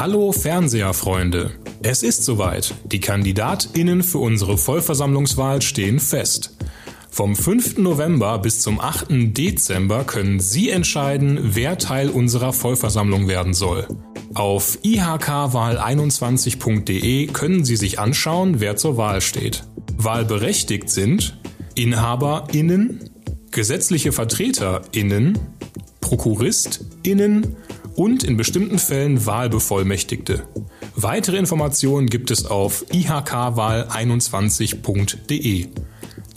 Hallo Fernseherfreunde! Es ist soweit. Die KandidatInnen für unsere Vollversammlungswahl stehen fest. Vom 5. November bis zum 8. Dezember können Sie entscheiden, wer Teil unserer Vollversammlung werden soll. Auf ihkwahl21.de können Sie sich anschauen, wer zur Wahl steht. Wahlberechtigt sind InhaberInnen, gesetzliche VertreterInnen, ProkuristInnen und in bestimmten Fällen Wahlbevollmächtigte. Weitere Informationen gibt es auf ihkwahl21.de.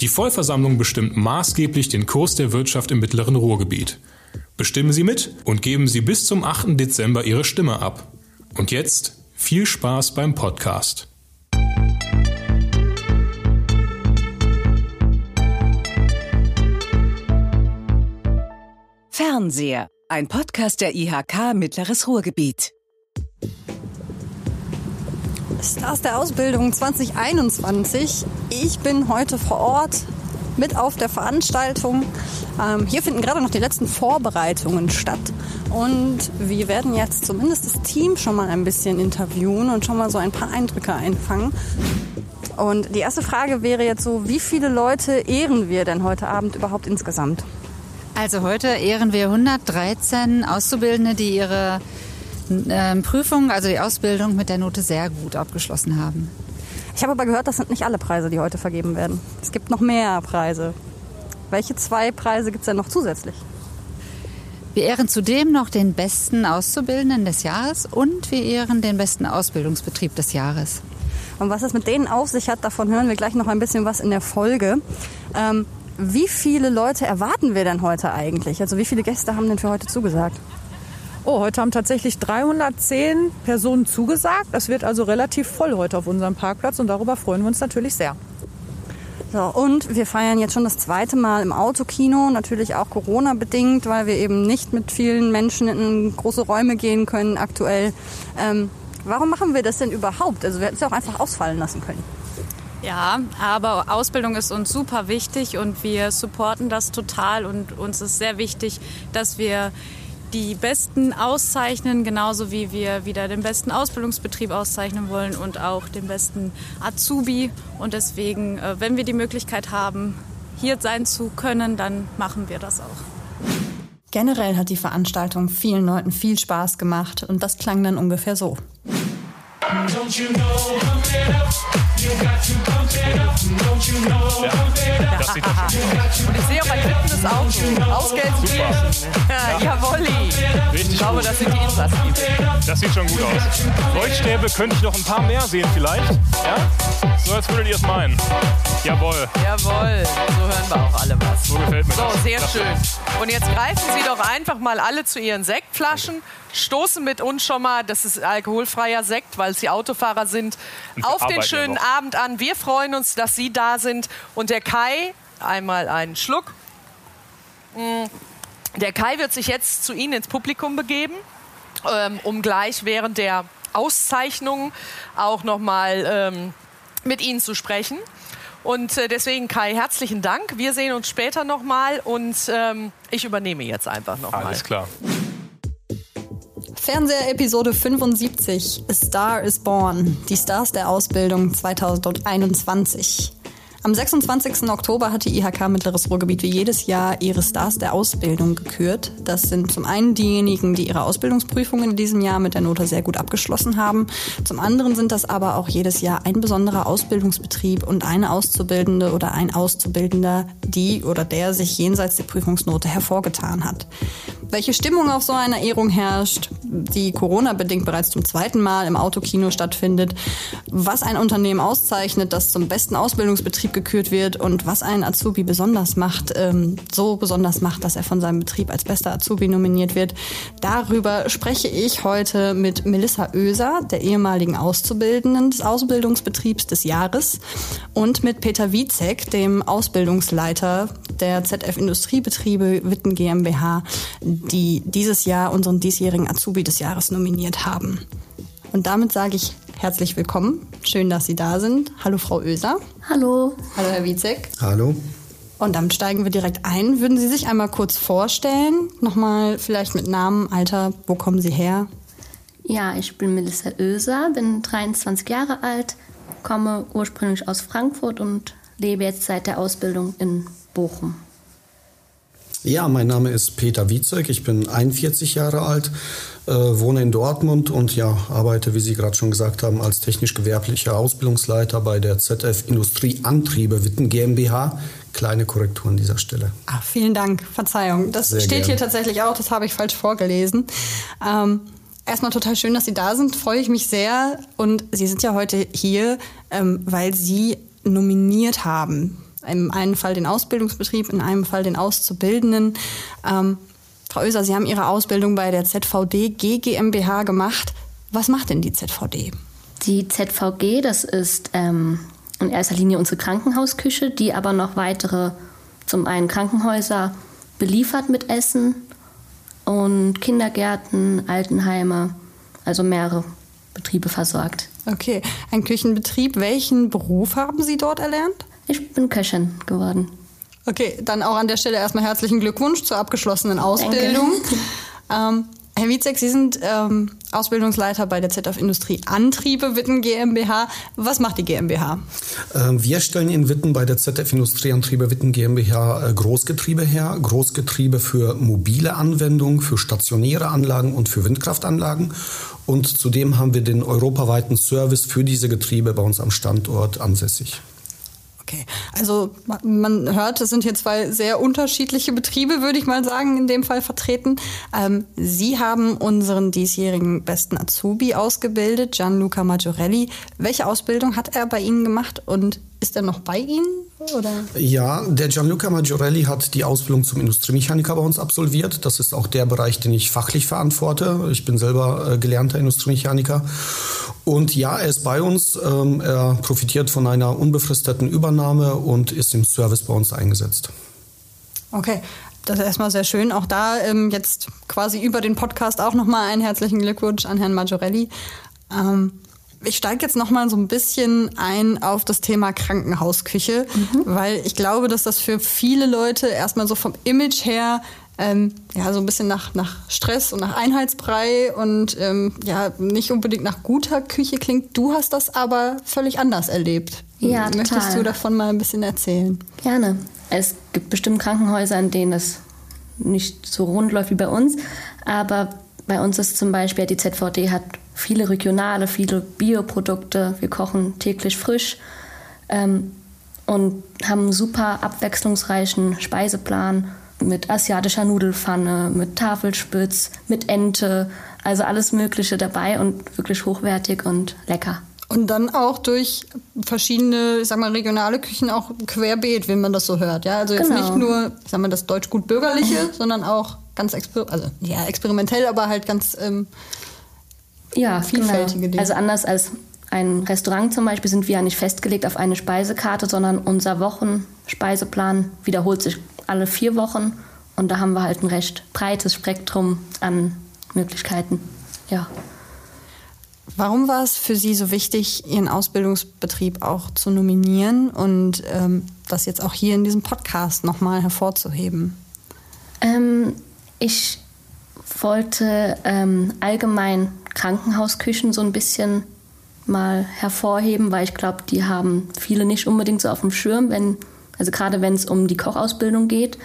Die Vollversammlung bestimmt maßgeblich den Kurs der Wirtschaft im mittleren Ruhrgebiet. Bestimmen Sie mit und geben Sie bis zum 8. Dezember Ihre Stimme ab. Und jetzt viel Spaß beim Podcast. Fernseher, ein Podcast der IHK Mittleres Ruhrgebiet. Stars der Ausbildung 2021. Ich bin heute vor Ort mit auf der Veranstaltung. Ähm, hier finden gerade noch die letzten Vorbereitungen statt. Und wir werden jetzt zumindest das Team schon mal ein bisschen interviewen und schon mal so ein paar Eindrücke einfangen. Und die erste Frage wäre jetzt so, wie viele Leute ehren wir denn heute Abend überhaupt insgesamt? Also heute ehren wir 113 Auszubildende, die ihre ähm, Prüfung, also die Ausbildung mit der Note sehr gut abgeschlossen haben. Ich habe aber gehört, das sind nicht alle Preise, die heute vergeben werden. Es gibt noch mehr Preise. Welche zwei Preise gibt es denn noch zusätzlich? Wir ehren zudem noch den besten Auszubildenden des Jahres und wir ehren den besten Ausbildungsbetrieb des Jahres. Und was es mit denen auf sich hat, davon hören wir gleich noch ein bisschen was in der Folge. Ähm, wie viele Leute erwarten wir denn heute eigentlich? Also wie viele Gäste haben denn für heute zugesagt? Oh, heute haben tatsächlich 310 Personen zugesagt. Das wird also relativ voll heute auf unserem Parkplatz und darüber freuen wir uns natürlich sehr. So, und wir feiern jetzt schon das zweite Mal im Autokino, natürlich auch Corona-bedingt, weil wir eben nicht mit vielen Menschen in große Räume gehen können aktuell. Ähm, warum machen wir das denn überhaupt? Also wir hätten es ja auch einfach ausfallen lassen können. Ja, aber Ausbildung ist uns super wichtig und wir supporten das total und uns ist sehr wichtig, dass wir die Besten auszeichnen, genauso wie wir wieder den besten Ausbildungsbetrieb auszeichnen wollen und auch den besten Azubi. Und deswegen, äh, wenn wir die Möglichkeit haben, hier sein zu können, dann machen wir das auch. Generell hat die Veranstaltung vielen Leuten viel Spaß gemacht und das klang dann ungefähr so. Don't you know, ja, das sieht doch schon Und ich sehe auch ein fittendes Auto. Aus Gelsenkirchen. Ja, ja. Jawolli. Richtig ich glaube, gut. das sind die Insassen. Das sieht schon gut aus. Leuchtstäbe könnte ich noch ein paar mehr sehen vielleicht. Ja? So als würdet ihr es meinen. Jawohl. Jawohl. So hören wir auch alle was. So gefällt mir so, das. So, sehr das schön. Und jetzt greifen Sie doch einfach mal alle zu Ihren Sektflaschen stoßen mit uns schon mal, das ist alkoholfreier Sekt, weil Sie Autofahrer sind, auf den schönen Abend an. Wir freuen uns, dass Sie da sind. Und der Kai, einmal einen Schluck. Mm, der Kai wird sich jetzt zu Ihnen ins Publikum begeben, ähm, um gleich während der Auszeichnung auch noch mal ähm, mit Ihnen zu sprechen. Und äh, deswegen, Kai, herzlichen Dank. Wir sehen uns später noch mal und ähm, ich übernehme jetzt einfach noch mal. Alles klar. Fernseher-Episode 75. A Star is Born. Die Stars der Ausbildung 2021. Am 26. Oktober hat die IHK Mittleres Ruhrgebiet wie jedes Jahr ihre Stars der Ausbildung gekürt. Das sind zum einen diejenigen, die ihre Ausbildungsprüfungen in diesem Jahr mit der Note sehr gut abgeschlossen haben. Zum anderen sind das aber auch jedes Jahr ein besonderer Ausbildungsbetrieb und eine Auszubildende oder ein Auszubildender, die oder der sich jenseits der Prüfungsnote hervorgetan hat. Welche Stimmung auf so einer Ehrung herrscht, die Corona-bedingt bereits zum zweiten Mal im Autokino stattfindet, was ein Unternehmen auszeichnet, das zum besten Ausbildungsbetrieb gekürt wird und was einen Azubi besonders macht, ähm, so besonders macht, dass er von seinem Betrieb als bester Azubi nominiert wird. Darüber spreche ich heute mit Melissa Oeser, der ehemaligen Auszubildenden des Ausbildungsbetriebs des Jahres und mit Peter Wiezek, dem Ausbildungsleiter der ZF Industriebetriebe Witten GmbH, die dieses Jahr unseren diesjährigen Azubi des Jahres nominiert haben. Und damit sage ich herzlich willkommen. Schön, dass Sie da sind. Hallo, Frau Oeser. Hallo. Hallo, Herr Wiezek. Hallo. Und damit steigen wir direkt ein. Würden Sie sich einmal kurz vorstellen? Nochmal vielleicht mit Namen, Alter, wo kommen Sie her? Ja, ich bin Melissa Oeser, bin 23 Jahre alt, komme ursprünglich aus Frankfurt und lebe jetzt seit der Ausbildung in Bochum. Ja, mein Name ist Peter Wiezek, ich bin 41 Jahre alt, äh, wohne in Dortmund und ja, arbeite, wie Sie gerade schon gesagt haben, als technisch-gewerblicher Ausbildungsleiter bei der ZF Industrieantriebe Witten GmbH. Kleine Korrektur an dieser Stelle. Ah, vielen Dank, Verzeihung. Das Sehr steht gerne. hier tatsächlich auch, das habe ich falsch vorgelesen. Ähm, Erstmal total schön, dass Sie da sind, freue ich mich sehr. Und Sie sind ja heute hier, ähm, weil Sie nominiert haben. Im einen Fall den Ausbildungsbetrieb, in einem Fall den Auszubildenden. Ähm, Frau Oeser, Sie haben Ihre Ausbildung bei der ZVD GmbH gemacht. Was macht denn die ZVD? Die ZVG, das ist ähm, in erster Linie unsere Krankenhausküche, die aber noch weitere, zum einen Krankenhäuser beliefert mit Essen und Kindergärten, Altenheime, also mehrere Betriebe versorgt. Okay, ein Küchenbetrieb. Welchen Beruf haben Sie dort erlernt? Ich bin Köchin geworden. Okay, dann auch an der Stelle erstmal herzlichen Glückwunsch zur abgeschlossenen Ausbildung. Ähm, Herr Wietzek, Sie sind ähm, Ausbildungsleiter bei der ZF Industrie Antriebe Witten GmbH. Was macht die GmbH? Ähm, wir stellen in Witten bei der ZF Industrie Antriebe Witten GmbH äh, Großgetriebe her. Großgetriebe für mobile Anwendungen, für stationäre Anlagen und für Windkraftanlagen. Und zudem haben wir den europaweiten Service für diese Getriebe bei uns am Standort ansässig. Okay, also man hört, es sind hier zwei sehr unterschiedliche Betriebe, würde ich mal sagen, in dem Fall vertreten. Ähm, Sie haben unseren diesjährigen besten Azubi ausgebildet, Gianluca Maggiorelli. Welche Ausbildung hat er bei Ihnen gemacht und ist er noch bei Ihnen? Oder? Ja, der Gianluca Maggiorelli hat die Ausbildung zum Industriemechaniker bei uns absolviert. Das ist auch der Bereich, den ich fachlich verantworte. Ich bin selber äh, gelernter Industriemechaniker. Und ja, er ist bei uns. Ähm, er profitiert von einer unbefristeten Übernahme und ist im Service bei uns eingesetzt. Okay, das ist erstmal sehr schön. Auch da ähm, jetzt quasi über den Podcast auch nochmal einen herzlichen Glückwunsch an Herrn Maggiorelli. Ähm, ich steige jetzt noch mal so ein bisschen ein auf das Thema Krankenhausküche, mhm. weil ich glaube, dass das für viele Leute erstmal so vom Image her ähm, ja so ein bisschen nach, nach Stress und nach Einheitsbrei und ähm, ja nicht unbedingt nach guter Küche klingt. Du hast das aber völlig anders erlebt. Ja, Möchtest total. du davon mal ein bisschen erzählen? Gerne. Es gibt bestimmt Krankenhäuser, in denen es nicht so rund läuft wie bei uns, aber bei uns ist zum Beispiel die ZVD hat viele regionale, viele Bioprodukte. Wir kochen täglich frisch ähm, und haben einen super abwechslungsreichen Speiseplan mit asiatischer Nudelfanne, mit Tafelspitz, mit Ente, also alles Mögliche dabei und wirklich hochwertig und lecker. Und dann auch durch verschiedene, ich sag mal, regionale Küchen auch querbeet, wenn man das so hört. Ja, also jetzt genau. nicht nur, ich sag mal, das deutsch gut bürgerliche, sondern auch ganz exper also ja experimentell, aber halt ganz ähm, ja, vielfältige genau. Dinge. Also anders als ein Restaurant zum Beispiel sind wir ja nicht festgelegt auf eine Speisekarte, sondern unser Wochenspeiseplan wiederholt sich alle vier Wochen und da haben wir halt ein recht breites Spektrum an Möglichkeiten. Ja. Warum war es für Sie so wichtig, Ihren Ausbildungsbetrieb auch zu nominieren und ähm, das jetzt auch hier in diesem Podcast nochmal hervorzuheben? Ähm, ich wollte ähm, allgemein Krankenhausküchen so ein bisschen mal hervorheben, weil ich glaube, die haben viele nicht unbedingt so auf dem Schirm, wenn, also gerade wenn es um die Kochausbildung geht.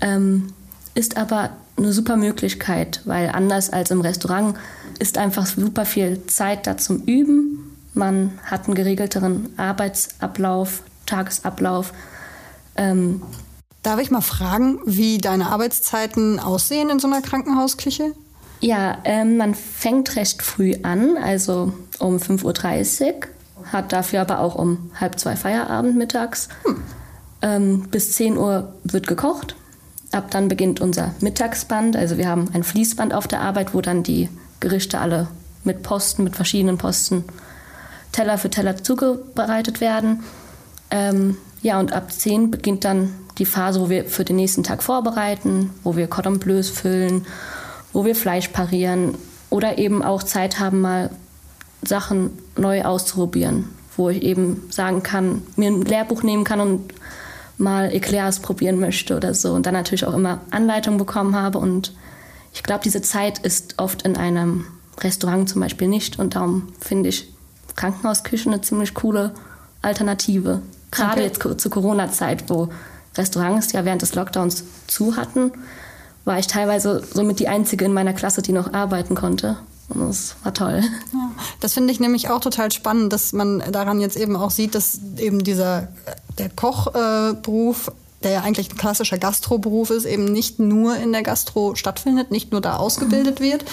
Ähm, ist aber eine super Möglichkeit, weil anders als im Restaurant ist einfach super viel Zeit da zum Üben. Man hat einen geregelteren Arbeitsablauf, Tagesablauf. Ähm, Darf ich mal fragen, wie deine Arbeitszeiten aussehen in so einer Krankenhausküche? Ja, ähm, man fängt recht früh an, also um 5.30 Uhr, hat dafür aber auch um halb zwei Feierabend mittags. Hm. Ähm, bis 10 Uhr wird gekocht. Ab dann beginnt unser Mittagsband. Also wir haben ein Fließband auf der Arbeit, wo dann die Gerichte alle mit Posten, mit verschiedenen Posten Teller für Teller zubereitet werden. Ähm, ja, und ab 10 beginnt dann die Phase, wo wir für den nächsten Tag vorbereiten, wo wir Cordon Bleus füllen wo wir Fleisch parieren oder eben auch Zeit haben, mal Sachen neu auszuprobieren, wo ich eben sagen kann, mir ein Lehrbuch nehmen kann und mal Eclairs probieren möchte oder so und dann natürlich auch immer Anleitung bekommen habe und ich glaube, diese Zeit ist oft in einem Restaurant zum Beispiel nicht. Und darum finde ich Krankenhausküche eine ziemlich coole Alternative. Gerade okay. jetzt zur Corona-Zeit, wo Restaurants ja während des Lockdowns zu hatten, war ich teilweise somit die Einzige in meiner Klasse, die noch arbeiten konnte. Und das war toll. Ja, das finde ich nämlich auch total spannend, dass man daran jetzt eben auch sieht, dass eben dieser der Kochberuf äh, der ja eigentlich ein klassischer Gastroberuf ist, eben nicht nur in der Gastro stattfindet, nicht nur da ausgebildet mhm. wird,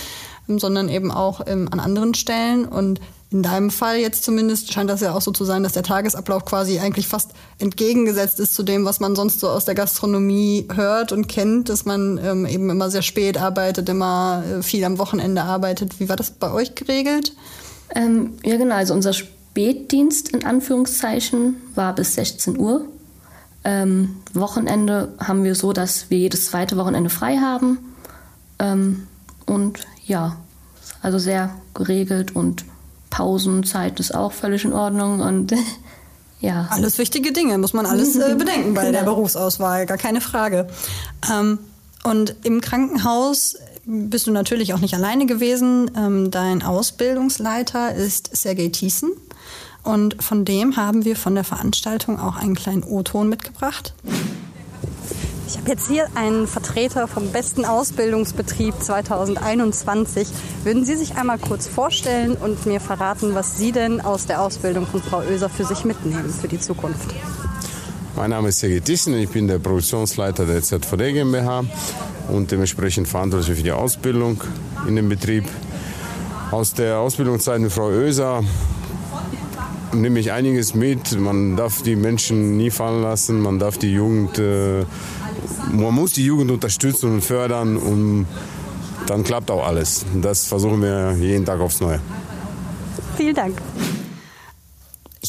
sondern eben auch ähm, an anderen Stellen. Und in deinem Fall jetzt zumindest scheint das ja auch so zu sein, dass der Tagesablauf quasi eigentlich fast entgegengesetzt ist zu dem, was man sonst so aus der Gastronomie hört und kennt, dass man ähm, eben immer sehr spät arbeitet, immer äh, viel am Wochenende arbeitet. Wie war das bei euch geregelt? Ähm, ja, genau. Also unser Spätdienst in Anführungszeichen war bis 16 Uhr. Ähm, Wochenende haben wir so, dass wir jedes zweite Wochenende frei haben. Ähm, und ja, also sehr geregelt und Pausenzeit ist auch völlig in Ordnung und ja. Alles wichtige Dinge, muss man alles äh, bedenken bei der genau. Berufsauswahl, gar keine Frage. Ähm, und im Krankenhaus bist du natürlich auch nicht alleine gewesen. Ähm, dein Ausbildungsleiter ist Sergei Thiessen. Und von dem haben wir von der Veranstaltung auch einen kleinen O-Ton mitgebracht. Ich habe jetzt hier einen Vertreter vom besten Ausbildungsbetrieb 2021. Würden Sie sich einmal kurz vorstellen und mir verraten, was Sie denn aus der Ausbildung von Frau Oeser für sich mitnehmen für die Zukunft? Mein Name ist Sergei Thyssen, ich bin der Produktionsleiter der ZVD GmbH und dementsprechend verantwortlich für die Ausbildung in dem Betrieb. Aus der Ausbildungszeit mit Frau Oeser nehme ich einiges mit. Man darf die Menschen nie fallen lassen, man darf die Jugend äh, man muss die Jugend unterstützen und fördern und dann klappt auch alles. Das versuchen wir jeden Tag aufs Neue. Vielen Dank.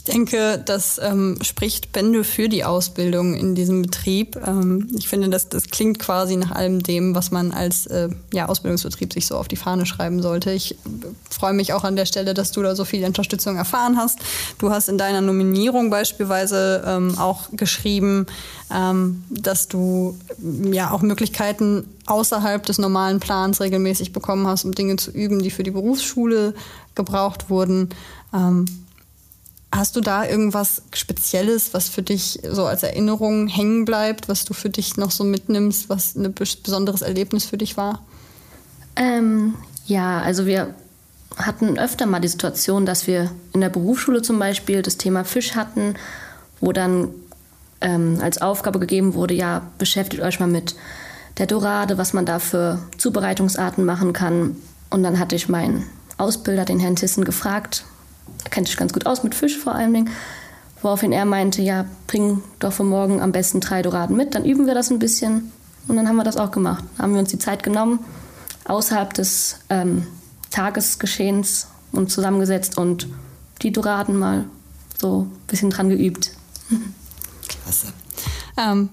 Ich denke, das ähm, spricht Bände für die Ausbildung in diesem Betrieb. Ähm, ich finde, das, das klingt quasi nach allem dem, was man als äh, ja, Ausbildungsbetrieb sich so auf die Fahne schreiben sollte. Ich äh, freue mich auch an der Stelle, dass du da so viel Unterstützung erfahren hast. Du hast in deiner Nominierung beispielsweise ähm, auch geschrieben, ähm, dass du ja auch Möglichkeiten außerhalb des normalen Plans regelmäßig bekommen hast, um Dinge zu üben, die für die Berufsschule gebraucht wurden. Hast du da irgendwas Spezielles, was für dich so als Erinnerung hängen bleibt, was du für dich noch so mitnimmst, was ein besonderes Erlebnis für dich war? Ähm, ja, also wir hatten öfter mal die Situation, dass wir in der Berufsschule zum Beispiel das Thema Fisch hatten, wo dann ähm, als Aufgabe gegeben wurde, ja, beschäftigt euch mal mit der Dorade, was man da für Zubereitungsarten machen kann. Und dann hatte ich meinen Ausbilder, den Herrn Tissen, gefragt, kennt sich ganz gut aus mit Fisch vor allen Dingen. Woraufhin er meinte, ja, bring doch für morgen am besten drei Doraden mit, dann üben wir das ein bisschen. Und dann haben wir das auch gemacht. Haben wir uns die Zeit genommen, außerhalb des ähm, Tagesgeschehens und zusammengesetzt und die Doraden mal so ein bisschen dran geübt. Klasse. Ähm,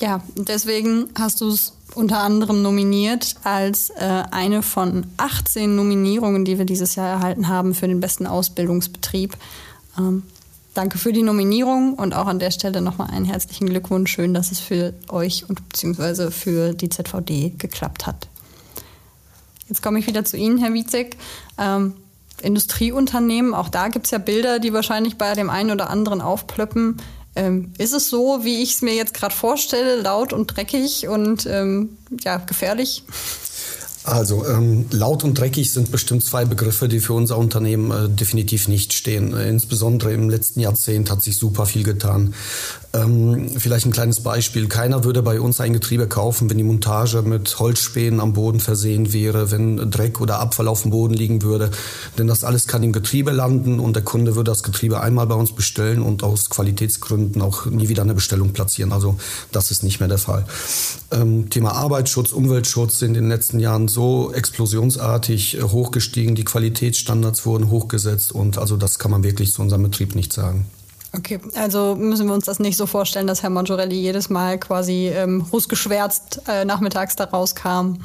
ja, deswegen hast du es unter anderem nominiert als äh, eine von 18 Nominierungen, die wir dieses Jahr erhalten haben für den besten Ausbildungsbetrieb. Ähm, danke für die Nominierung und auch an der Stelle nochmal einen herzlichen Glückwunsch. Schön, dass es für euch und beziehungsweise für die ZVD geklappt hat. Jetzt komme ich wieder zu Ihnen, Herr Wietzek. Ähm, Industrieunternehmen, auch da gibt es ja Bilder, die wahrscheinlich bei dem einen oder anderen aufplöppen. Ähm, ist es so, wie ich es mir jetzt gerade vorstelle, laut und dreckig und ähm, ja, gefährlich? Also ähm, laut und dreckig sind bestimmt zwei Begriffe, die für unser Unternehmen äh, definitiv nicht stehen. Äh, insbesondere im letzten Jahrzehnt hat sich super viel getan. Ähm, vielleicht ein kleines Beispiel. Keiner würde bei uns ein Getriebe kaufen, wenn die Montage mit Holzspänen am Boden versehen wäre, wenn Dreck oder Abfall auf dem Boden liegen würde. Denn das alles kann im Getriebe landen und der Kunde würde das Getriebe einmal bei uns bestellen und aus Qualitätsgründen auch nie wieder eine Bestellung platzieren. Also das ist nicht mehr der Fall. Ähm, Thema Arbeitsschutz, Umweltschutz sind in den letzten Jahren so explosionsartig äh, hochgestiegen. Die Qualitätsstandards wurden hochgesetzt und also das kann man wirklich zu unserem Betrieb nicht sagen. Okay, also müssen wir uns das nicht so vorstellen, dass Herr Maggiorelli jedes Mal quasi ähm, rußgeschwärzt äh, nachmittags da rauskam.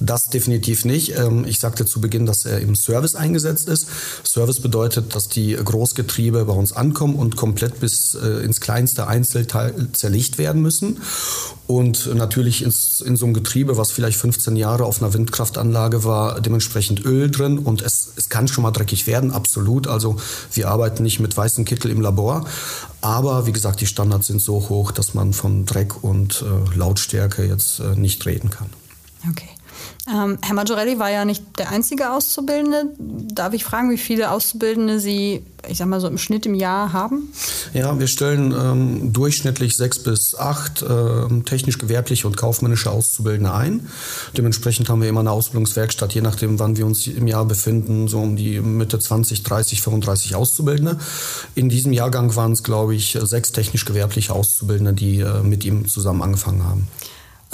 Das definitiv nicht. Ähm, ich sagte zu Beginn, dass er im Service eingesetzt ist. Service bedeutet, dass die Großgetriebe bei uns ankommen und komplett bis äh, ins kleinste Einzelteil zerlegt werden müssen. Und natürlich in so einem Getriebe, was vielleicht 15 Jahre auf einer Windkraftanlage war, dementsprechend Öl drin. Und es, es kann schon mal dreckig werden, absolut. Also wir arbeiten nicht mit weißem Kittel im Labor. Aber wie gesagt, die Standards sind so hoch, dass man von Dreck und äh, Lautstärke jetzt äh, nicht reden kann. Okay. Ähm, Herr Maggiorelli war ja nicht der einzige Auszubildende. Darf ich fragen, wie viele Auszubildende Sie, ich sag mal so im Schnitt im Jahr haben? Ja, wir stellen ähm, durchschnittlich sechs bis acht äh, technisch-gewerbliche und kaufmännische Auszubildende ein. Dementsprechend haben wir immer eine Ausbildungswerkstatt, je nachdem, wann wir uns im Jahr befinden, so um die Mitte 20, 30, 35 Auszubildende. In diesem Jahrgang waren es, glaube ich, sechs technisch-gewerbliche Auszubildende, die äh, mit ihm zusammen angefangen haben.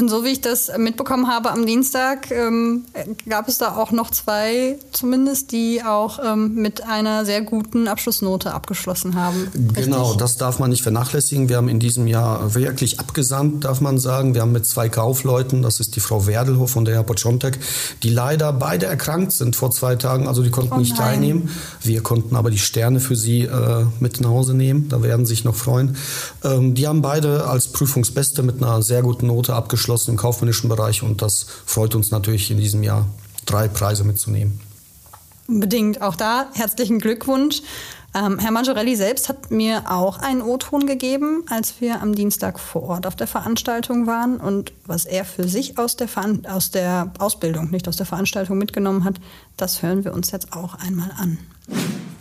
Und so wie ich das mitbekommen habe am Dienstag, ähm, gab es da auch noch zwei zumindest, die auch ähm, mit einer sehr guten Abschlussnote abgeschlossen haben. Genau, Richtig? das darf man nicht vernachlässigen. Wir haben in diesem Jahr wirklich abgesandt, darf man sagen. Wir haben mit zwei Kaufleuten, das ist die Frau Werdelhof und der Herr Poczontek, die leider beide erkrankt sind vor zwei Tagen, also die konnten oh nicht teilnehmen. Wir konnten aber die Sterne für sie äh, mit nach Hause nehmen, da werden sie sich noch freuen. Ähm, die haben beide als Prüfungsbeste mit einer sehr guten Note abgeschlossen abgeschlossen im kaufmännischen Bereich und das freut uns natürlich in diesem Jahr, drei Preise mitzunehmen. Unbedingt. Auch da herzlichen Glückwunsch. Ähm, Herr Maggiorelli selbst hat mir auch einen O-Ton gegeben, als wir am Dienstag vor Ort auf der Veranstaltung waren. Und was er für sich aus der, aus der Ausbildung, nicht aus der Veranstaltung mitgenommen hat, das hören wir uns jetzt auch einmal an.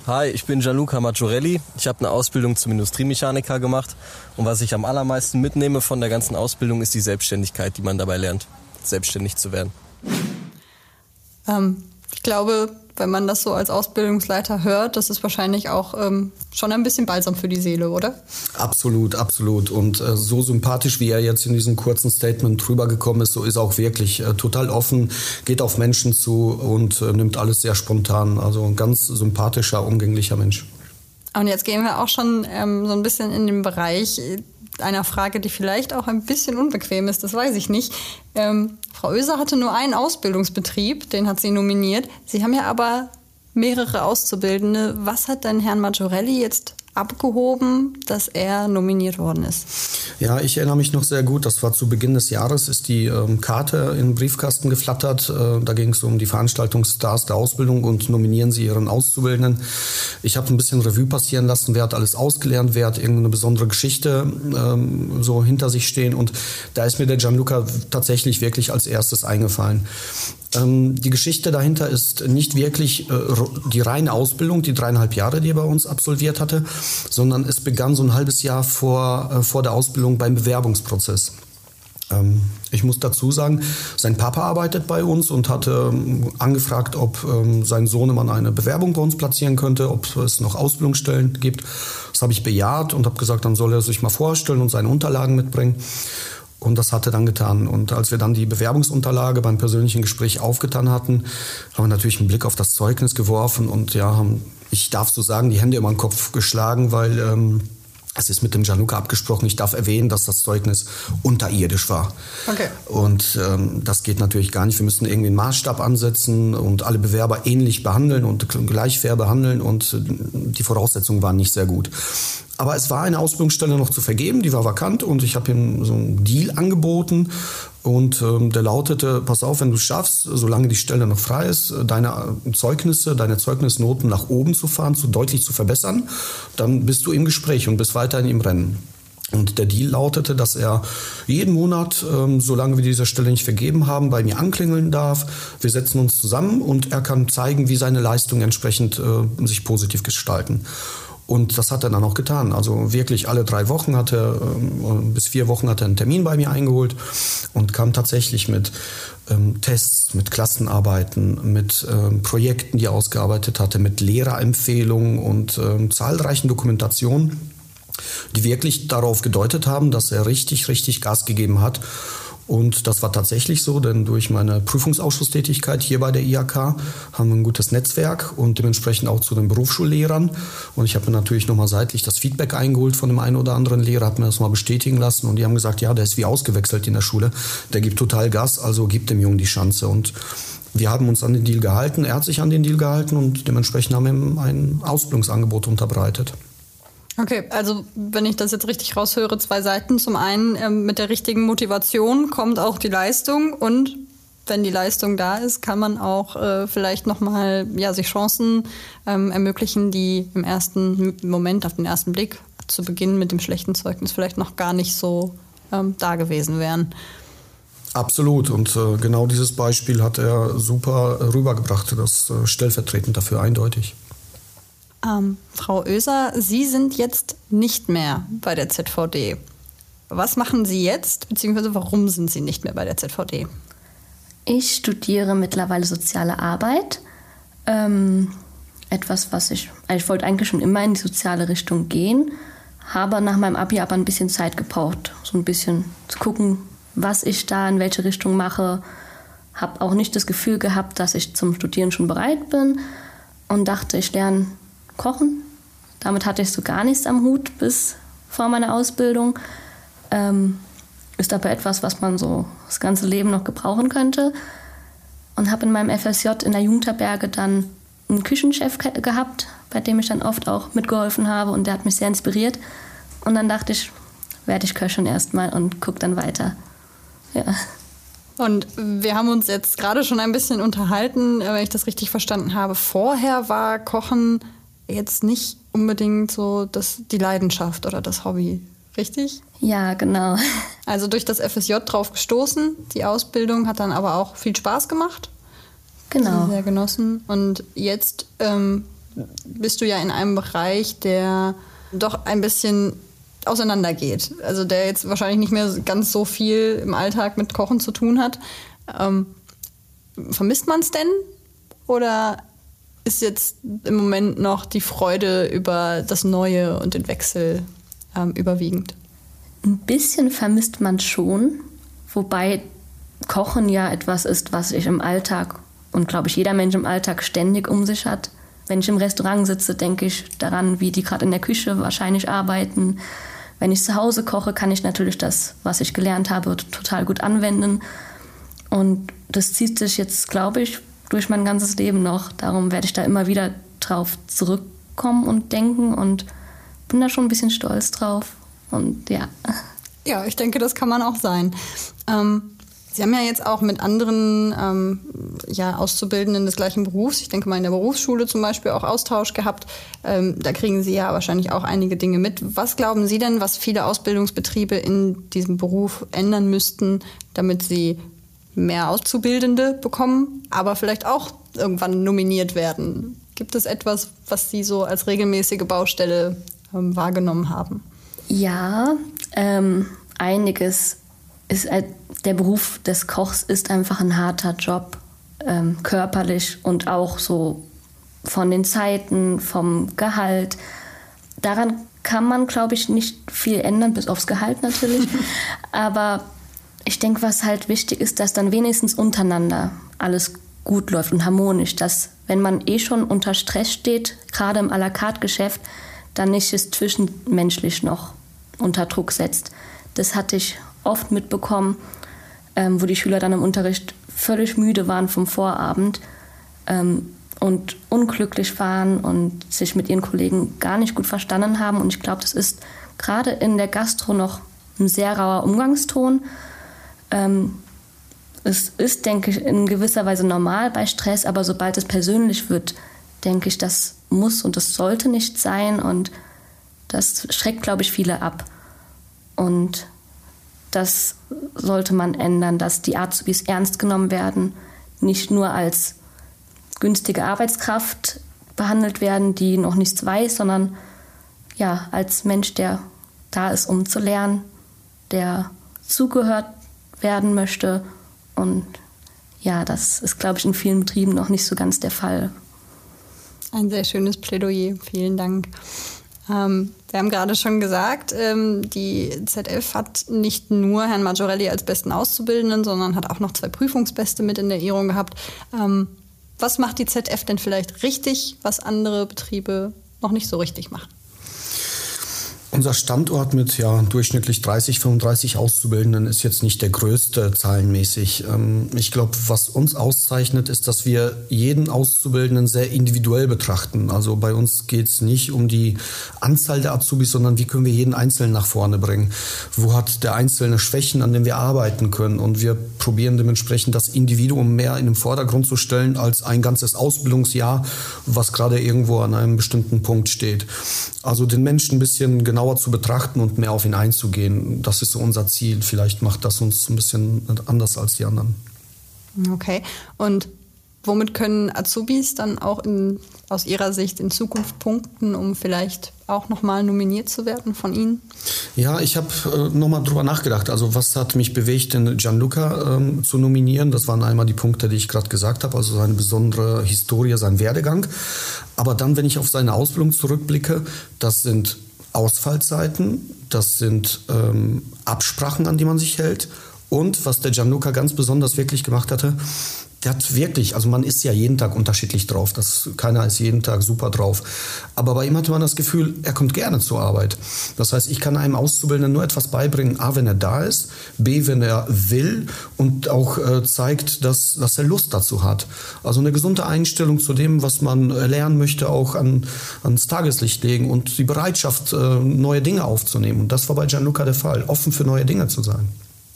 Hi, ich bin Gianluca Maggiorelli. Ich habe eine Ausbildung zum Industriemechaniker gemacht. Und was ich am allermeisten mitnehme von der ganzen Ausbildung, ist die Selbstständigkeit, die man dabei lernt, selbstständig zu werden. Ähm, ich glaube, wenn man das so als Ausbildungsleiter hört, das ist wahrscheinlich auch ähm, schon ein bisschen balsam für die Seele, oder? Absolut, absolut. Und äh, so sympathisch, wie er jetzt in diesem kurzen Statement drüber gekommen ist, so ist er auch wirklich äh, total offen, geht auf Menschen zu und äh, nimmt alles sehr spontan. Also ein ganz sympathischer, umgänglicher Mensch. Und jetzt gehen wir auch schon ähm, so ein bisschen in den Bereich einer Frage, die vielleicht auch ein bisschen unbequem ist, das weiß ich nicht. Ähm, Frau Oeser hatte nur einen Ausbildungsbetrieb, den hat sie nominiert. Sie haben ja aber mehrere Auszubildende. Was hat denn Herrn Maggiorelli jetzt abgehoben, dass er nominiert worden ist. Ja, ich erinnere mich noch sehr gut. Das war zu Beginn des Jahres, ist die ähm, Karte in den Briefkasten geflattert. Äh, da ging es um die Veranstaltungsstars der Ausbildung und nominieren Sie Ihren Auszubildenden. Ich habe ein bisschen Revue passieren lassen, wer hat alles ausgelernt, wer hat irgendeine besondere Geschichte ähm, so hinter sich stehen. Und da ist mir der Gianluca tatsächlich wirklich als erstes eingefallen. Ähm, die Geschichte dahinter ist nicht wirklich äh, die reine Ausbildung, die dreieinhalb Jahre, die er bei uns absolviert hatte, sondern es begann so ein halbes Jahr vor, äh, vor der Ausbildung beim Bewerbungsprozess. Ähm, ich muss dazu sagen, sein Papa arbeitet bei uns und hatte ähm, angefragt, ob sein Sohnemann eine Bewerbung bei uns platzieren könnte, ob es noch Ausbildungsstellen gibt. Das habe ich bejaht und habe gesagt, dann soll er sich mal vorstellen und seine Unterlagen mitbringen. Und das hat er dann getan. Und als wir dann die Bewerbungsunterlage beim persönlichen Gespräch aufgetan hatten, haben wir natürlich einen Blick auf das Zeugnis geworfen und ja, haben, ich darf so sagen, die Hände über den Kopf geschlagen, weil ähm, es ist mit dem Januka abgesprochen. Ich darf erwähnen, dass das Zeugnis unterirdisch war. Okay. Und ähm, das geht natürlich gar nicht. Wir müssen irgendwie einen Maßstab ansetzen und alle Bewerber ähnlich behandeln und gleich fair behandeln. Und äh, die Voraussetzungen waren nicht sehr gut. Aber es war eine Ausbildungsstelle noch zu vergeben, die war vakant und ich habe ihm so einen Deal angeboten und ähm, der lautete, pass auf, wenn du es schaffst, solange die Stelle noch frei ist, deine Zeugnisse, deine Zeugnisnoten nach oben zu fahren, zu deutlich zu verbessern, dann bist du im Gespräch und bist weiterhin im Rennen. Und der Deal lautete, dass er jeden Monat, ähm, solange wir diese Stelle nicht vergeben haben, bei mir anklingeln darf. Wir setzen uns zusammen und er kann zeigen, wie seine Leistungen entsprechend äh, sich positiv gestalten. Und das hat er dann auch getan. Also wirklich alle drei Wochen hat er, ähm, bis vier Wochen hat er einen Termin bei mir eingeholt und kam tatsächlich mit ähm, Tests, mit Klassenarbeiten, mit ähm, Projekten, die er ausgearbeitet hatte, mit Lehrerempfehlungen und ähm, zahlreichen Dokumentationen, die wirklich darauf gedeutet haben, dass er richtig, richtig Gas gegeben hat Und das war tatsächlich so, denn durch meine Prüfungsausschusstätigkeit hier bei der IHK haben wir ein gutes Netzwerk und dementsprechend auch zu den Berufsschullehrern. Und ich habe mir natürlich nochmal seitlich das Feedback eingeholt von dem einen oder anderen Lehrer, habe mir das mal bestätigen lassen und die haben gesagt, ja, der ist wie ausgewechselt in der Schule, der gibt total Gas, also gibt dem Jungen die Chance. Und wir haben uns an den Deal gehalten, er hat sich an den Deal gehalten und dementsprechend haben wir ihm ein Ausbildungsangebot unterbreitet. Okay, also wenn ich das jetzt richtig raushöre, zwei Seiten. Zum einen ähm, mit der richtigen Motivation kommt auch die Leistung und wenn die Leistung da ist, kann man auch äh, vielleicht nochmal ja, sich Chancen ähm, ermöglichen, die im ersten Moment, auf den ersten Blick, zu Beginn mit dem schlechten Zeugnis vielleicht noch gar nicht so ähm, da gewesen wären. Absolut. Und äh, genau dieses Beispiel hat er super rübergebracht, das äh, stellvertretend dafür eindeutig. Ähm, Frau Oeser, Sie sind jetzt nicht mehr bei der ZVD. Was machen Sie jetzt, beziehungsweise warum sind Sie nicht mehr bei der ZVD? Ich studiere mittlerweile soziale Arbeit. Ähm, etwas, was ich, also ich wollte eigentlich schon immer in die soziale Richtung gehen, habe nach meinem Abi aber ein bisschen Zeit gebraucht, so ein bisschen zu gucken, was ich da in welche Richtung mache. Habe auch nicht das Gefühl gehabt, dass ich zum Studieren schon bereit bin und dachte, ich lerne Kochen. Damit hatte ich so gar nichts am Hut bis vor meiner Ausbildung. Ähm, ist aber etwas, was man so das ganze Leben noch gebrauchen könnte. Und habe in meinem FSJ in der Jugendherberge dann einen Küchenchef gehabt, bei dem ich dann oft auch mitgeholfen habe und der hat mich sehr inspiriert. Und dann dachte ich, werde ich Köchin erstmal und gucke dann weiter. Ja. Und wir haben uns jetzt gerade schon ein bisschen unterhalten, wenn ich das richtig verstanden habe. Vorher war Kochen jetzt nicht unbedingt so das, die Leidenschaft oder das Hobby, richtig? Ja, genau. Also durch das FSJ drauf gestoßen. Die Ausbildung hat dann aber auch viel Spaß gemacht. Genau. Sehr genossen. Und jetzt ähm, bist du ja in einem Bereich, der doch ein bisschen auseinandergeht. Also der jetzt wahrscheinlich nicht mehr ganz so viel im Alltag mit Kochen zu tun hat. Ähm, vermisst man es denn? Oder ist jetzt im Moment noch die Freude über das Neue und den Wechsel ähm, überwiegend? Ein bisschen vermisst man schon, wobei Kochen ja etwas ist, was ich im Alltag und glaube ich jeder Mensch im Alltag ständig um sich hat. Wenn ich im Restaurant sitze, denke ich daran, wie die gerade in der Küche wahrscheinlich arbeiten. Wenn ich zu Hause koche, kann ich natürlich das, was ich gelernt habe, total gut anwenden. Und das zieht sich jetzt, glaube ich, durch mein ganzes Leben noch. Darum werde ich da immer wieder drauf zurückkommen und denken und bin da schon ein bisschen stolz drauf. Und ja. Ja, ich denke, das kann man auch sein. Ähm, Sie haben ja jetzt auch mit anderen ähm, ja, Auszubildenden des gleichen Berufs, ich denke mal in der Berufsschule zum Beispiel, auch Austausch gehabt. Ähm, da kriegen Sie ja wahrscheinlich auch einige Dinge mit. Was glauben Sie denn, was viele Ausbildungsbetriebe in diesem Beruf ändern müssten, damit sie mehr Auszubildende bekommen, aber vielleicht auch irgendwann nominiert werden. Gibt es etwas, was Sie so als regelmäßige Baustelle ähm, wahrgenommen haben? Ja, ähm, einiges. Ist, äh, der Beruf des Kochs ist einfach ein harter Job, ähm, körperlich und auch so von den Zeiten, vom Gehalt. Daran kann man, glaube ich, nicht viel ändern, bis aufs Gehalt natürlich. Aber ich denke, was halt wichtig ist, dass dann wenigstens untereinander alles gut läuft und harmonisch, dass wenn man eh schon unter Stress steht, gerade im à la carte Geschäft, dann nicht es zwischenmenschlich noch unter Druck setzt. Das hatte ich oft mitbekommen, ähm, wo die Schüler dann im Unterricht völlig müde waren vom Vorabend ähm, und unglücklich waren und sich mit ihren Kollegen gar nicht gut verstanden haben. Und ich glaube, das ist gerade in der Gastro noch ein sehr rauer Umgangston. Ähm, es ist, denke ich, in gewisser Weise normal bei Stress, aber sobald es persönlich wird, denke ich, das muss und das sollte nicht sein und das schreckt, glaube ich, viele ab. Und das sollte man ändern, dass die Azubis ernst genommen werden, nicht nur als günstige Arbeitskraft behandelt werden, die noch nichts weiß, sondern ja, als Mensch, der da ist, um zu lernen, der zugehört werden möchte. Und ja, das ist, glaube ich, in vielen Betrieben noch nicht so ganz der Fall. Ein sehr schönes Plädoyer. Vielen Dank. Ähm, wir haben gerade schon gesagt, ähm, die ZF hat nicht nur Herrn Maggiorelli als besten Auszubildenden, sondern hat auch noch zwei Prüfungsbeste mit in der Ehrung gehabt. Ähm, was macht die ZF denn vielleicht richtig, was andere Betriebe noch nicht so richtig machen? Unser Standort mit ja, durchschnittlich 30, 35 Auszubildenden ist jetzt nicht der größte zahlenmäßig. Ähm, ich glaube, was uns auszeichnet, ist, dass wir jeden Auszubildenden sehr individuell betrachten. Also bei uns geht es nicht um die Anzahl der Azubis, sondern wie können wir jeden Einzelnen nach vorne bringen. Wo hat der Einzelne Schwächen, an denen wir arbeiten können? Und wir probieren dementsprechend das Individuum mehr in den Vordergrund zu stellen als ein ganzes Ausbildungsjahr, was gerade irgendwo an einem bestimmten Punkt steht. Also den Menschen ein bisschen genauer genauer zu betrachten und mehr auf ihn einzugehen. Das ist so unser Ziel. Vielleicht macht das uns ein bisschen anders als die anderen. Okay. Und womit können Azubis dann auch in, aus Ihrer Sicht in Zukunft punkten, um vielleicht auch nochmal nominiert zu werden von Ihnen? Ja, ich habe äh, nochmal drüber nachgedacht. Also was hat mich bewegt, den Gianluca ähm, zu nominieren? Das waren einmal die Punkte, die ich gerade gesagt habe, also seine besondere Historie, sein Werdegang. Aber dann, wenn ich auf seine Ausbildung zurückblicke, das sind Ausfallzeiten, das sind ähm, Absprachen, an die man sich hält. Und was der Gianluca ganz besonders wirklich gemacht hatte, der hat wirklich, also man ist ja jeden Tag unterschiedlich drauf. Das, keiner ist jeden Tag super drauf. Aber bei ihm hatte man das Gefühl, er kommt gerne zur Arbeit. Das heißt, ich kann einem Auszubildenden nur etwas beibringen, A, wenn er da ist, B, wenn er will und auch äh, zeigt, dass, dass er Lust dazu hat. Also eine gesunde Einstellung zu dem, was man lernen möchte, auch an, ans Tageslicht legen und die Bereitschaft, äh, neue Dinge aufzunehmen. Und das war bei Gianluca der Fall, offen für neue Dinge zu sein.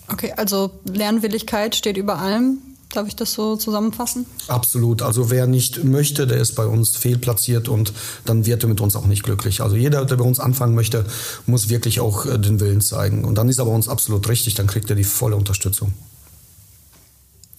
Okay, also Lernwilligkeit steht über allem. Darf ich das so zusammenfassen? Absolut. Also wer nicht möchte, der ist bei uns fehlplatziert und dann wird er mit uns auch nicht glücklich. Also jeder, der bei uns anfangen möchte, muss wirklich auch äh, den Willen zeigen. Und dann ist er bei uns absolut richtig, dann kriegt er die volle Unterstützung.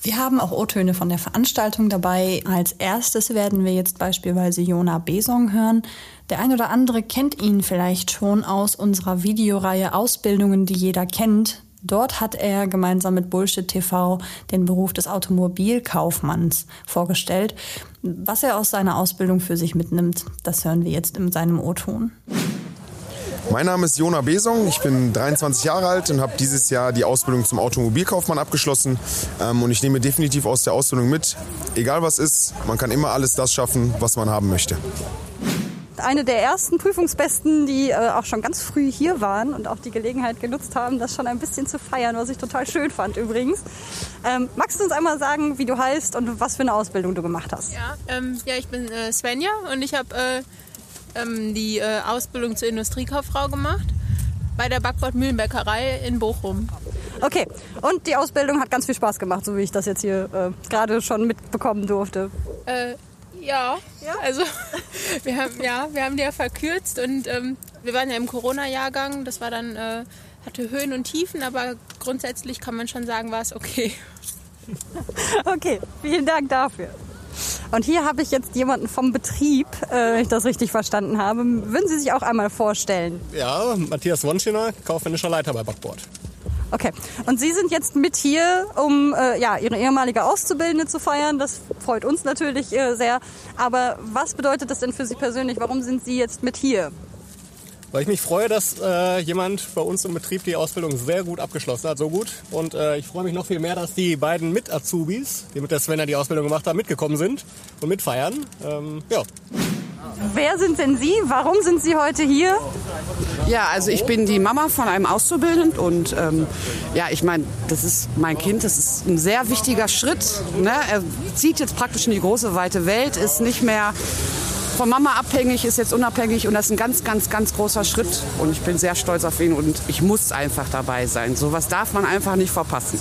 Wir haben auch O-Töne von der Veranstaltung dabei. Als erstes werden wir jetzt beispielsweise Jona Besong hören. Der ein oder andere kennt ihn vielleicht schon aus unserer Videoreihe Ausbildungen, die jeder kennt. Dort hat er gemeinsam mit Bullshit TV den Beruf des Automobilkaufmanns vorgestellt. Was er aus seiner Ausbildung für sich mitnimmt, das hören wir jetzt in seinem O-Ton. Mein Name ist Jona Besong, ich bin 23 Jahre alt und habe dieses Jahr die Ausbildung zum Automobilkaufmann abgeschlossen. Ähm, und ich nehme definitiv aus der Ausbildung mit, egal was ist, man kann immer alles das schaffen, was man haben möchte eine der ersten Prüfungsbesten, die äh, auch schon ganz früh hier waren und auch die Gelegenheit genutzt haben, das schon ein bisschen zu feiern, was ich total schön fand übrigens. Ähm, magst du uns einmal sagen, wie du heißt und was für eine Ausbildung du gemacht hast? Ja, ähm, ja ich bin äh, Svenja und ich habe äh, ähm, die äh, Ausbildung zur Industriekauffrau gemacht bei der Backbord Mühlenbäckerei in Bochum. Okay, und die Ausbildung hat ganz viel Spaß gemacht, so wie ich das jetzt hier äh, gerade schon mitbekommen durfte. Ja, ja, also wir haben, ja, wir haben die ja verkürzt und ähm, wir waren ja im Corona-Jahrgang. Das war dann, äh, hatte Höhen und Tiefen, aber grundsätzlich kann man schon sagen, war es okay. Okay, vielen Dank dafür. Und hier habe ich jetzt jemanden vom Betrieb, äh, wenn ich das richtig verstanden habe. Würden Sie sich auch einmal vorstellen? Ja, Matthias Wonschiner, kaufmännischer Leiter bei Backbord. Okay. Und Sie sind jetzt mit hier, um äh, ja, Ihre ehemalige Auszubildende zu feiern. Das freut uns natürlich äh, sehr. Aber was bedeutet das denn für Sie persönlich? Warum sind Sie jetzt mit hier? Weil ich mich freue, dass äh, jemand bei uns im Betrieb die Ausbildung sehr gut abgeschlossen hat, so gut. Und äh, ich freue mich noch viel mehr, dass die beiden Mit-Azubis, die mit der Svenna die Ausbildung gemacht haben, mitgekommen sind und mitfeiern. Ähm, ja. Wer sind denn Sie? Warum sind Sie heute hier? Ja, also ich bin die Mama von einem Auszubildenden und ähm, ja, ich meine, das ist mein Kind, das ist ein sehr wichtiger Schritt. Ne? Er zieht jetzt praktisch in die große, weite Welt, ist nicht mehr von Mama abhängig, ist jetzt unabhängig und das ist ein ganz, ganz, ganz großer Schritt und ich bin sehr stolz auf ihn und ich muss einfach dabei sein. Sowas darf man einfach nicht verpassen.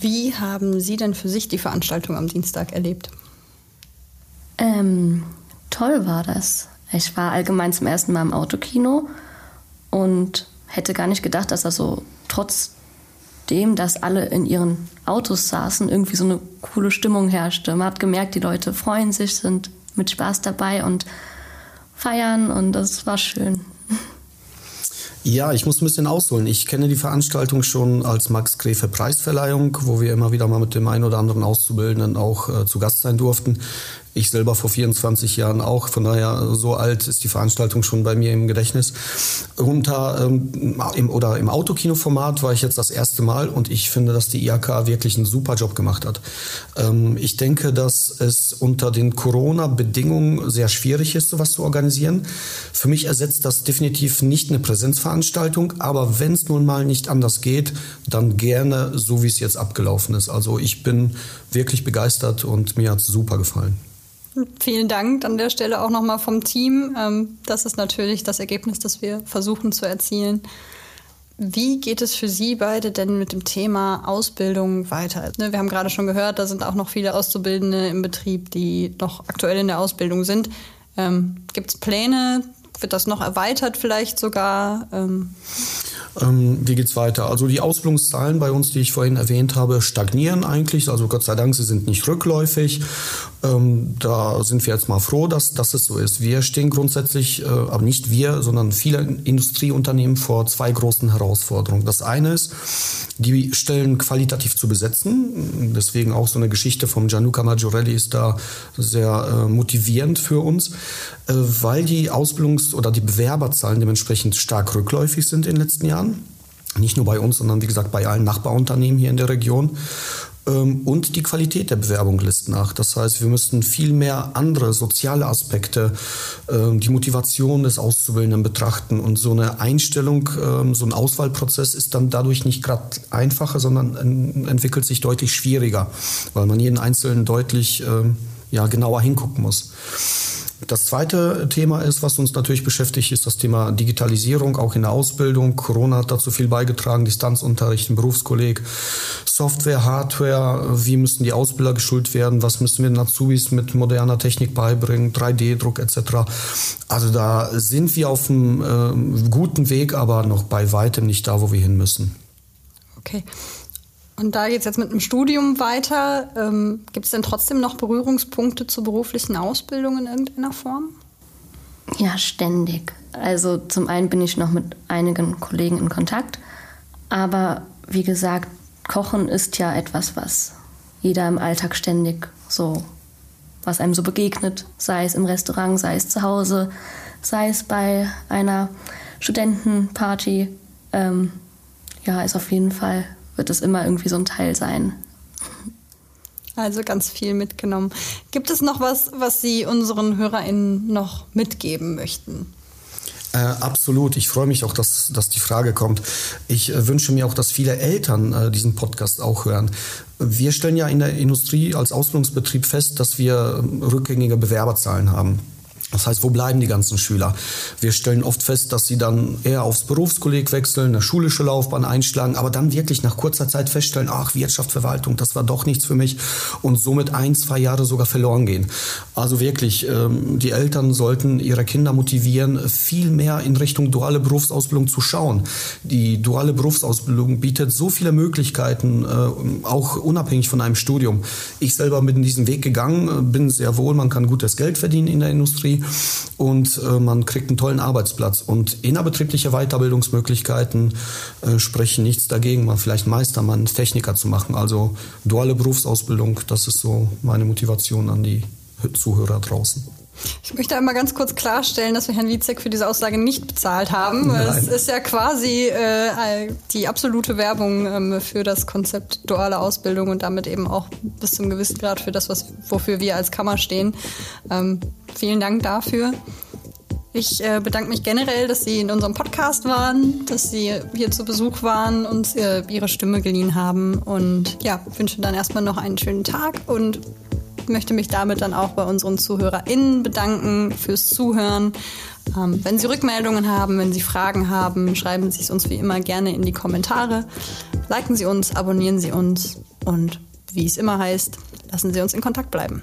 Wie haben Sie denn für sich die Veranstaltung am Dienstag erlebt? Ähm, toll war das. Ich war allgemein zum ersten Mal im Autokino und hätte gar nicht gedacht, dass da so trotzdem, dass alle in ihren Autos saßen, irgendwie so eine coole Stimmung herrschte. Man hat gemerkt, die Leute freuen sich, sind mit Spaß dabei und feiern und das war schön. Ja, ich muss ein bisschen ausholen. Ich kenne die Veranstaltung schon als Max Gräfe Preisverleihung, wo wir immer wieder mal mit dem einen oder anderen Auszubildenden auch äh, zu Gast sein durften. Ich selber vor 24 Jahren auch. Von daher, so alt ist die Veranstaltung schon bei mir im Gedächtnis. Unter, ähm, im, oder im Autokinoformat war ich jetzt das erste Mal und ich finde, dass die IHK wirklich einen super Job gemacht hat. Ähm, ich denke, dass es unter den Corona-Bedingungen sehr schwierig ist, sowas zu organisieren. Für mich ersetzt das definitiv nicht eine Präsenzveranstaltung, aber wenn es nun mal nicht anders geht, dann gerne so, wie es jetzt abgelaufen ist. Also ich bin wirklich begeistert und mir hat es super gefallen. Vielen Dank an der Stelle auch nochmal vom Team. Ähm, das ist natürlich das Ergebnis, das wir versuchen zu erzielen. Wie geht es für Sie beide denn mit dem Thema Ausbildung weiter? Ne, wir haben gerade schon gehört, da sind auch noch viele Auszubildende im Betrieb, die noch aktuell in der Ausbildung sind. Ähm, Gibt es Pläne? Wird das noch erweitert vielleicht sogar? Ähm ähm, wie geht's weiter? Also die Ausbildungszahlen bei uns, die ich vorhin erwähnt habe, stagnieren eigentlich. Also Gott sei Dank, sie sind nicht rückläufig. Ähm, da sind wir jetzt mal froh, dass, dass es so ist. Wir stehen grundsätzlich, äh, aber nicht wir, sondern viele Industrieunternehmen vor zwei großen Herausforderungen. Das eine ist, die Stellen qualitativ zu besetzen. Deswegen auch so eine Geschichte vom Gianluca Maggiorelli ist da sehr äh, motivierend für uns, äh, weil die Ausbildungs- oder die Bewerberzahlen dementsprechend stark rückläufig sind in den letzten Jahren. Nicht nur bei uns, sondern wie gesagt bei allen Nachbarunternehmen hier in der Region. Ähm, und die Qualität der Bewerbung lässt nach. Das heißt, wir müssten viel mehr andere soziale Aspekte, ähm, die Motivation des Auszubildenden betrachten und so eine Einstellung, ähm, so ein Auswahlprozess ist dann dadurch nicht gerade einfacher, sondern entwickelt sich deutlich schwieriger, weil man jeden Einzelnen deutlich ja, genauer hingucken muss. Das zweite Thema ist, was uns natürlich beschäftigt, ist das Thema Digitalisierung, auch in der Ausbildung. Corona hat dazu viel beigetragen, Distanzunterricht im Berufskolleg, Software, Hardware, wie müssen die Ausbilder geschult werden, was müssen wir den Azubis mit moderner Technik beibringen, 3D-Druck etc. Also da sind wir auf einem äh, guten Weg, aber noch bei weitem nicht da, wo wir hin müssen. Okay. Und da geht es jetzt mit dem Studium weiter. Ähm, Gibt es denn trotzdem noch Berührungspunkte zur beruflichen Ausbildung in irgendeiner Form? Ja, ständig. Also zum einen bin ich noch mit einigen Kollegen in Kontakt, aber wie gesagt, Kochen ist ja etwas, was jeder im Alltag ständig so, was einem so begegnet, sei es im Restaurant, sei es zu Hause, sei es bei einer Studentenparty. Ähm, ja, ist auf jeden Fall wird es immer irgendwie so ein Teil sein. Also ganz viel mitgenommen. Gibt es noch was, was Sie unseren HörerInnen noch mitgeben möchten? Äh, absolut. Ich freue mich auch, dass, dass die Frage kommt. Ich äh, wünsche mir auch, dass viele Eltern äh, diesen Podcast auch hören. Wir stellen ja in der Industrie als Ausbildungsbetrieb fest, dass wir ähm, rückgängige Bewerberzahlen haben. Das heißt, wo bleiben die ganzen Schüler? Wir stellen oft fest, dass sie dann eher aufs Berufskolleg wechseln, eine schulische Laufbahn einschlagen, aber dann wirklich nach kurzer Zeit feststellen, ach, Wirtschaft, Verwaltung, das war doch nichts für mich und somit ein, zwei Jahre sogar verloren gehen. Also wirklich, ähm, die Eltern sollten ihre Kinder motivieren, viel mehr in Richtung duale Berufsausbildung zu schauen. Die duale Berufsausbildung bietet so viele Möglichkeiten, äh, auch unabhängig von einem Studium. Ich selber bin diesen Weg gegangen, bin sehr wohl, man kann gutes Geld verdienen in der Industrie und äh, man kriegt einen tollen Arbeitsplatz. Und innerbetriebliche Weiterbildungsmöglichkeiten äh, sprechen nichts dagegen, mal vielleicht Meistermann, Techniker zu machen. Also duale Berufsausbildung, das ist so meine Motivation an die Zuhörer draußen. Ich möchte einmal ganz kurz klarstellen, dass wir Herrn Wietzek für diese Aussage nicht bezahlt haben. Nein. Es ist ja quasi äh, die absolute Werbung ähm, für das Konzept duale Ausbildung und damit eben auch bis zum gewissen Grad für das, was, wofür wir als Kammer stehen. Ähm, vielen Dank dafür. Ich äh, bedanke mich generell, dass Sie in unserem Podcast waren, dass Sie hier zu Besuch waren, und äh, Ihre Stimme geliehen haben und ja, wünsche dann erstmal noch einen schönen Tag und möchte mich damit dann auch bei unseren ZuhörerInnen bedanken fürs Zuhören. Ähm, wenn Sie Rückmeldungen haben, wenn Sie Fragen haben, schreiben Sie es uns wie immer gerne in die Kommentare. Liken Sie uns, abonnieren Sie uns und wie es immer heißt, lassen Sie uns in Kontakt bleiben.